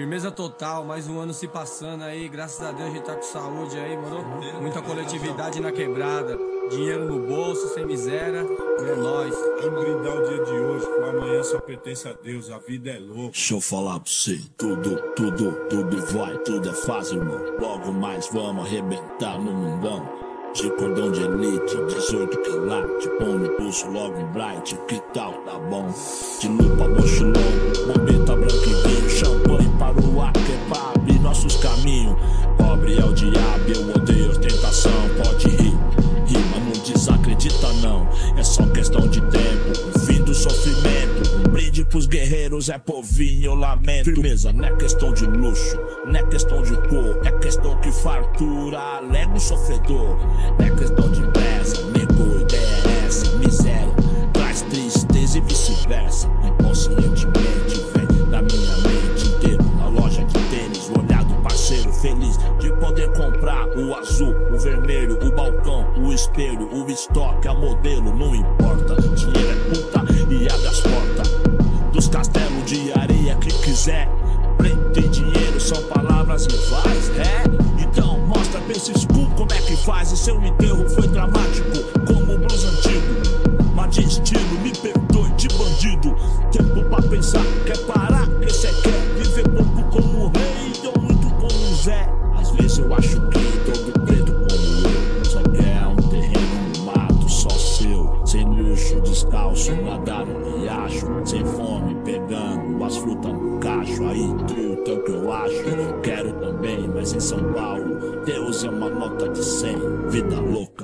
Firmeza total, mais um ano se passando aí, graças a Deus a gente tá com saúde aí, mano. Muita coletividade na quebrada, dinheiro no bolso, sem miséria, é nóis. Vamos brindar o dia de hoje, que o amanhã só pertence a Deus, a vida é louca. Deixa eu falar pra você, tudo, tudo, tudo vai, tudo é fácil, irmão. Logo mais vamos arrebentar no mundão. De cordão de elite, 18 quilates, põe no pulso logo um bright, que tal, tá bom? De lupa, mochilão, bombeta nossos caminhos. Pobre é o diabo, eu odeio ostentação, pode rir, rima, não desacredita não, é só questão de tempo, fim do sofrimento, um brinde pros guerreiros é povinho, eu lamento. Firmeza, não é questão de luxo, não é questão de cor, é questão que fartura, alega o sofredor, não é questão de pressa, negou, o azul, o vermelho, o balcão, o espelho, o estoque, a modelo, não importa, dinheiro é puta e abre as portas dos castelos de areia que quiser. Preto e dinheiro são palavras rivais, é? Então mostra pra esse school como é que faz. E seu enterro foi dramático, como o blues antigo. Mas de estilo, me perdoe de bandido. Tempo pra pensar, quer parar, que cê quer. Viver pouco como rei, ou muito como Zé. Às vezes eu acho descalço, nadar no riacho. Sem fome, pegando as frutas no cacho. Aí, truta é o que eu acho. Quero também, mas em São Paulo, Deus é uma nota de 100. Vida louca.